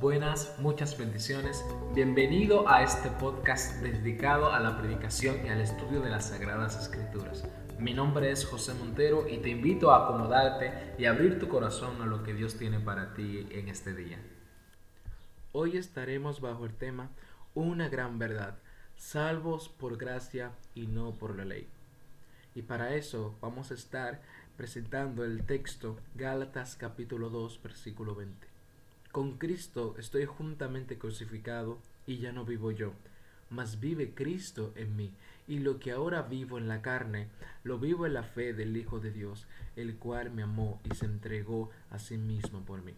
Buenas, muchas bendiciones. Bienvenido a este podcast dedicado a la predicación y al estudio de las Sagradas Escrituras. Mi nombre es José Montero y te invito a acomodarte y abrir tu corazón a lo que Dios tiene para ti en este día. Hoy estaremos bajo el tema Una gran verdad, salvos por gracia y no por la ley. Y para eso vamos a estar presentando el texto Gálatas capítulo 2 versículo 20. Con Cristo estoy juntamente crucificado y ya no vivo yo, mas vive Cristo en mí, y lo que ahora vivo en la carne, lo vivo en la fe del Hijo de Dios, el cual me amó y se entregó a sí mismo por mí.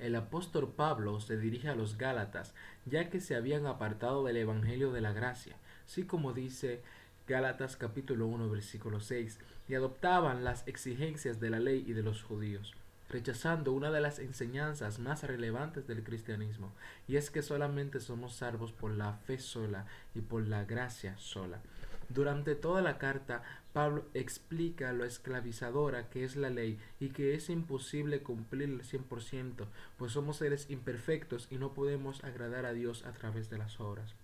El apóstol Pablo se dirige a los Gálatas, ya que se habían apartado del Evangelio de la Gracia, así como dice Gálatas capítulo 1 versículo 6, y adoptaban las exigencias de la ley y de los judíos rechazando una de las enseñanzas más relevantes del cristianismo, y es que solamente somos salvos por la fe sola y por la gracia sola. Durante toda la carta, Pablo explica lo esclavizadora que es la ley y que es imposible cumplir el 100%, pues somos seres imperfectos y no podemos agradar a Dios a través de las obras.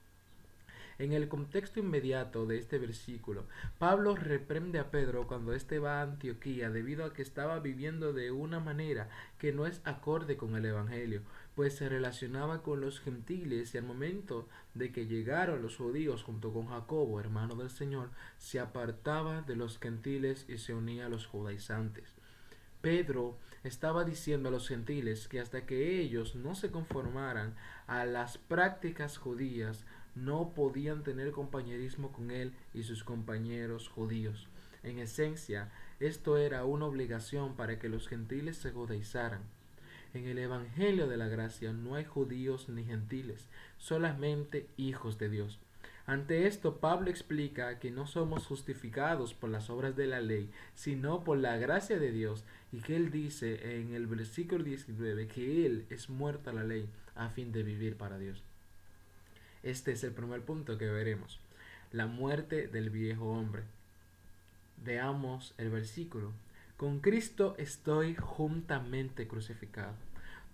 En el contexto inmediato de este versículo, Pablo reprende a Pedro cuando éste va a Antioquía debido a que estaba viviendo de una manera que no es acorde con el Evangelio, pues se relacionaba con los gentiles y al momento de que llegaron los judíos junto con Jacobo, hermano del Señor, se apartaba de los gentiles y se unía a los judaizantes. Pedro estaba diciendo a los gentiles que hasta que ellos no se conformaran a las prácticas judías, no podían tener compañerismo con él y sus compañeros judíos. En esencia, esto era una obligación para que los gentiles se judaizaran. En el Evangelio de la Gracia no hay judíos ni gentiles, solamente hijos de Dios. Ante esto, Pablo explica que no somos justificados por las obras de la ley, sino por la gracia de Dios, y que él dice en el versículo 19 que él es muerto a la ley a fin de vivir para Dios. Este es el primer punto que veremos. La muerte del viejo hombre. Veamos el versículo. Con Cristo estoy juntamente crucificado.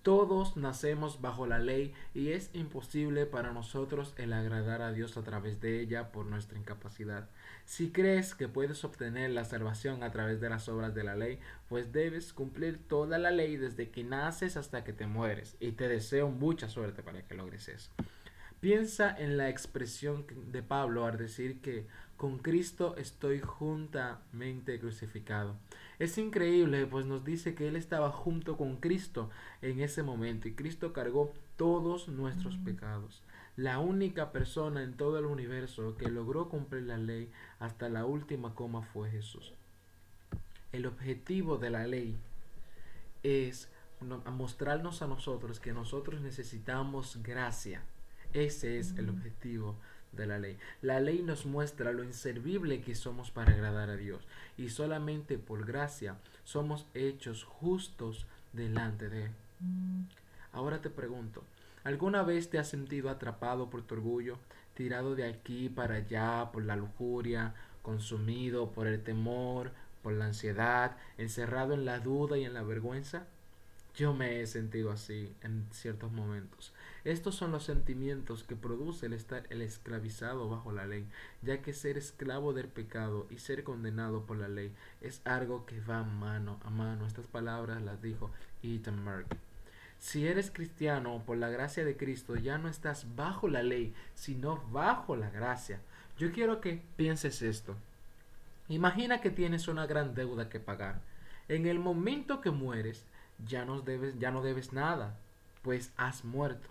Todos nacemos bajo la ley y es imposible para nosotros el agradar a Dios a través de ella por nuestra incapacidad. Si crees que puedes obtener la salvación a través de las obras de la ley, pues debes cumplir toda la ley desde que naces hasta que te mueres. Y te deseo mucha suerte para que logres eso. Piensa en la expresión de Pablo al decir que con Cristo estoy juntamente crucificado. Es increíble, pues nos dice que Él estaba junto con Cristo en ese momento y Cristo cargó todos nuestros pecados. La única persona en todo el universo que logró cumplir la ley hasta la última coma fue Jesús. El objetivo de la ley es mostrarnos a nosotros que nosotros necesitamos gracia ese es el objetivo de la ley. La ley nos muestra lo inservible que somos para agradar a Dios y solamente por gracia somos hechos justos delante de Él. Ahora te pregunto, ¿alguna vez te has sentido atrapado por tu orgullo, tirado de aquí para allá por la lujuria, consumido por el temor, por la ansiedad, encerrado en la duda y en la vergüenza? Yo me he sentido así en ciertos momentos. Estos son los sentimientos que produce el estar el esclavizado bajo la ley, ya que ser esclavo del pecado y ser condenado por la ley es algo que va mano a mano. Estas palabras las dijo Ethan Mark. Si eres cristiano por la gracia de Cristo, ya no estás bajo la ley, sino bajo la gracia. Yo quiero que pienses esto. Imagina que tienes una gran deuda que pagar. En el momento que mueres, ya no debes, ya no debes nada, pues has muerto.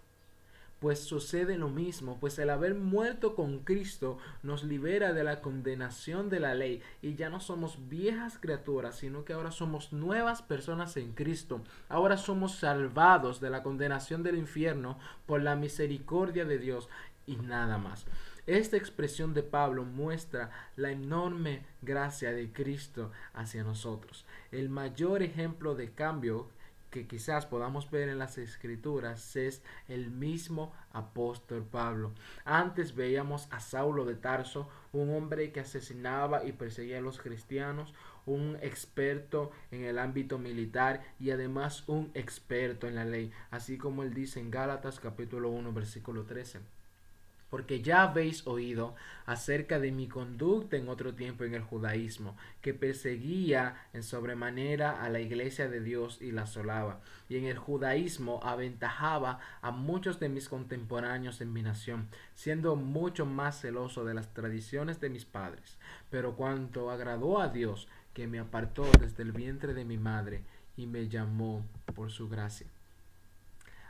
Pues sucede lo mismo, pues el haber muerto con Cristo nos libera de la condenación de la ley y ya no somos viejas criaturas, sino que ahora somos nuevas personas en Cristo. Ahora somos salvados de la condenación del infierno por la misericordia de Dios y nada más. Esta expresión de Pablo muestra la enorme gracia de Cristo hacia nosotros. El mayor ejemplo de cambio que quizás podamos ver en las escrituras es el mismo apóstol Pablo. Antes veíamos a Saulo de Tarso, un hombre que asesinaba y perseguía a los cristianos, un experto en el ámbito militar y además un experto en la ley, así como él dice en Gálatas capítulo 1 versículo 13 porque ya habéis oído acerca de mi conducta en otro tiempo en el judaísmo, que perseguía en sobremanera a la iglesia de Dios y la asolaba, y en el judaísmo aventajaba a muchos de mis contemporáneos en mi nación, siendo mucho más celoso de las tradiciones de mis padres. Pero cuanto agradó a Dios, que me apartó desde el vientre de mi madre, y me llamó por su gracia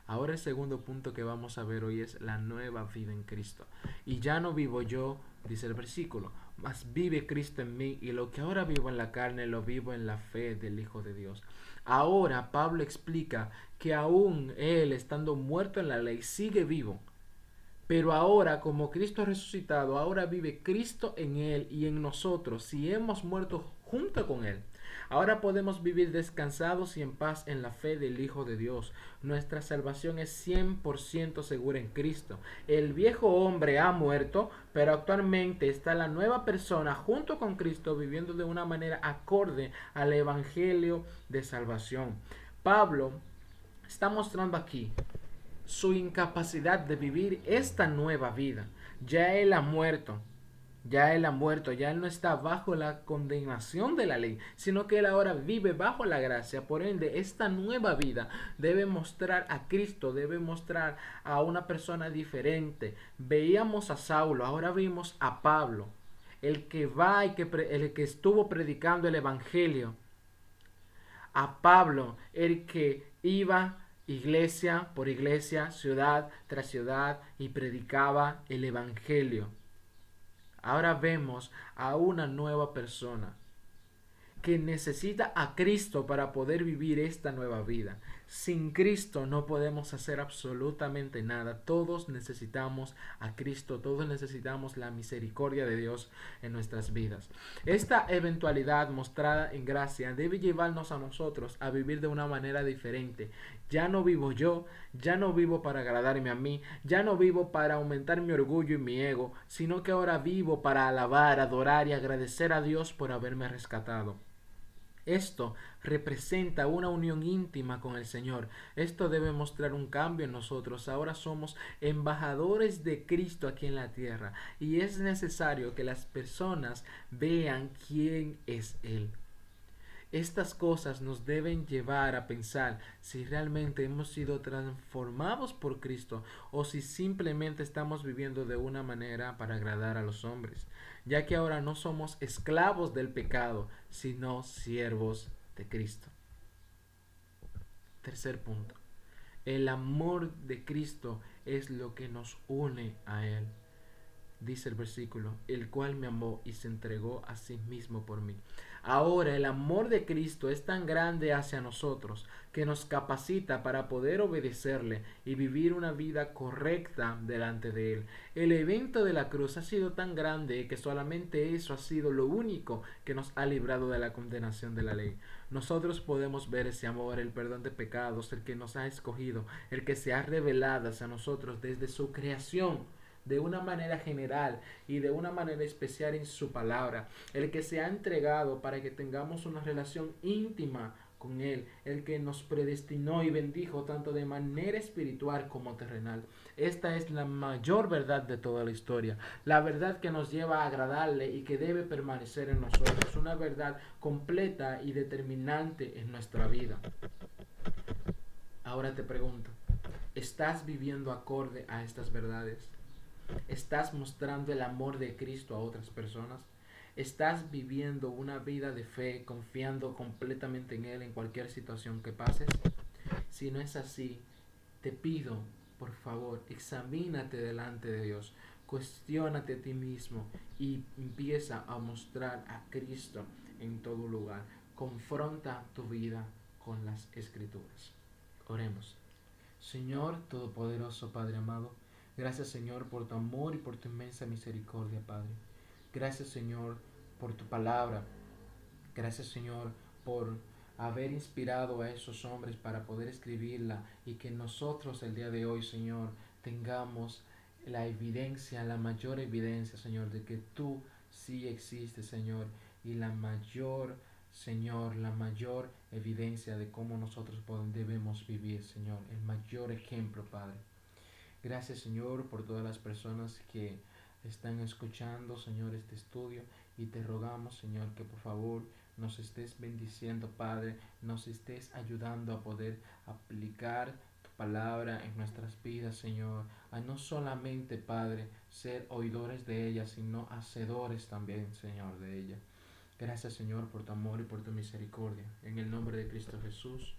Ahora el segundo punto que vamos a ver hoy es la nueva vida en Cristo. Y ya no vivo yo, dice el versículo, mas vive Cristo en mí y lo que ahora vivo en la carne lo vivo en la fe del Hijo de Dios. Ahora Pablo explica que aún él, estando muerto en la ley, sigue vivo. Pero ahora, como Cristo resucitado, ahora vive Cristo en él y en nosotros, si hemos muerto junto con él. Ahora podemos vivir descansados y en paz en la fe del Hijo de Dios. Nuestra salvación es 100% segura en Cristo. El viejo hombre ha muerto, pero actualmente está la nueva persona junto con Cristo viviendo de una manera acorde al Evangelio de salvación. Pablo está mostrando aquí su incapacidad de vivir esta nueva vida. Ya él ha muerto, ya él ha muerto, ya él no está bajo la condenación de la ley, sino que él ahora vive bajo la gracia. Por ende, esta nueva vida debe mostrar a Cristo, debe mostrar a una persona diferente. Veíamos a Saulo, ahora vimos a Pablo, el que va y que, el que estuvo predicando el Evangelio. A Pablo, el que iba iglesia por iglesia, ciudad tras ciudad y predicaba el Evangelio. Ahora vemos a una nueva persona que necesita a Cristo para poder vivir esta nueva vida. Sin Cristo no podemos hacer absolutamente nada. Todos necesitamos a Cristo, todos necesitamos la misericordia de Dios en nuestras vidas. Esta eventualidad mostrada en gracia debe llevarnos a nosotros a vivir de una manera diferente. Ya no vivo yo, ya no vivo para agradarme a mí, ya no vivo para aumentar mi orgullo y mi ego, sino que ahora vivo para alabar, adorar y agradecer a Dios por haberme rescatado. Esto representa una unión íntima con el Señor. Esto debe mostrar un cambio en nosotros. Ahora somos embajadores de Cristo aquí en la tierra y es necesario que las personas vean quién es Él. Estas cosas nos deben llevar a pensar si realmente hemos sido transformados por Cristo o si simplemente estamos viviendo de una manera para agradar a los hombres, ya que ahora no somos esclavos del pecado, sino siervos de Cristo. Tercer punto. El amor de Cristo es lo que nos une a Él dice el versículo, el cual me amó y se entregó a sí mismo por mí. Ahora el amor de Cristo es tan grande hacia nosotros que nos capacita para poder obedecerle y vivir una vida correcta delante de Él. El evento de la cruz ha sido tan grande que solamente eso ha sido lo único que nos ha librado de la condenación de la ley. Nosotros podemos ver ese amor, el perdón de pecados, el que nos ha escogido, el que se ha revelado hacia nosotros desde su creación de una manera general y de una manera especial en su palabra, el que se ha entregado para que tengamos una relación íntima con Él, el que nos predestinó y bendijo tanto de manera espiritual como terrenal. Esta es la mayor verdad de toda la historia, la verdad que nos lleva a agradarle y que debe permanecer en nosotros, una verdad completa y determinante en nuestra vida. Ahora te pregunto, ¿estás viviendo acorde a estas verdades? ¿Estás mostrando el amor de Cristo a otras personas? ¿Estás viviendo una vida de fe confiando completamente en Él en cualquier situación que pases? Si no es así, te pido, por favor, examínate delante de Dios, cuestiónate a ti mismo y empieza a mostrar a Cristo en todo lugar. Confronta tu vida con las escrituras. Oremos. Señor Todopoderoso, Padre amado, Gracias Señor por tu amor y por tu inmensa misericordia, Padre. Gracias Señor por tu palabra. Gracias Señor por haber inspirado a esos hombres para poder escribirla y que nosotros el día de hoy, Señor, tengamos la evidencia, la mayor evidencia, Señor, de que tú sí existes, Señor, y la mayor, Señor, la mayor evidencia de cómo nosotros debemos vivir, Señor, el mayor ejemplo, Padre. Gracias, Señor, por todas las personas que están escuchando, Señor, este estudio y te rogamos, Señor, que por favor nos estés bendiciendo, Padre, nos estés ayudando a poder aplicar tu palabra en nuestras vidas, Señor, a no solamente, Padre, ser oidores de ella, sino hacedores también, Señor, de ella. Gracias, Señor, por tu amor y por tu misericordia. En el nombre de Cristo Jesús.